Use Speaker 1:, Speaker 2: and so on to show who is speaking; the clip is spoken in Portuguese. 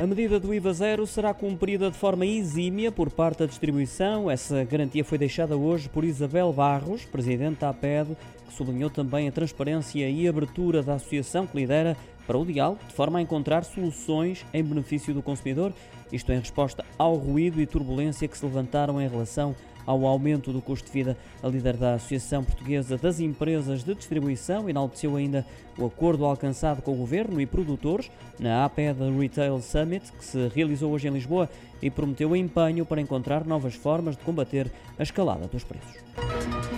Speaker 1: A medida do IVA zero será cumprida de forma exímia por parte da distribuição. Essa garantia foi deixada hoje por Isabel Barros, presidente da APED, que sublinhou também a transparência e abertura da associação que lidera para o diálogo, de forma a encontrar soluções em benefício do consumidor, isto em resposta ao ruído e turbulência que se levantaram em relação ao aumento do custo de vida. A líder da Associação Portuguesa das Empresas de Distribuição enalteceu ainda o acordo alcançado com o governo e produtores na APED Retail Summit, que se realizou hoje em Lisboa, e prometeu empenho para encontrar novas formas de combater a escalada dos preços.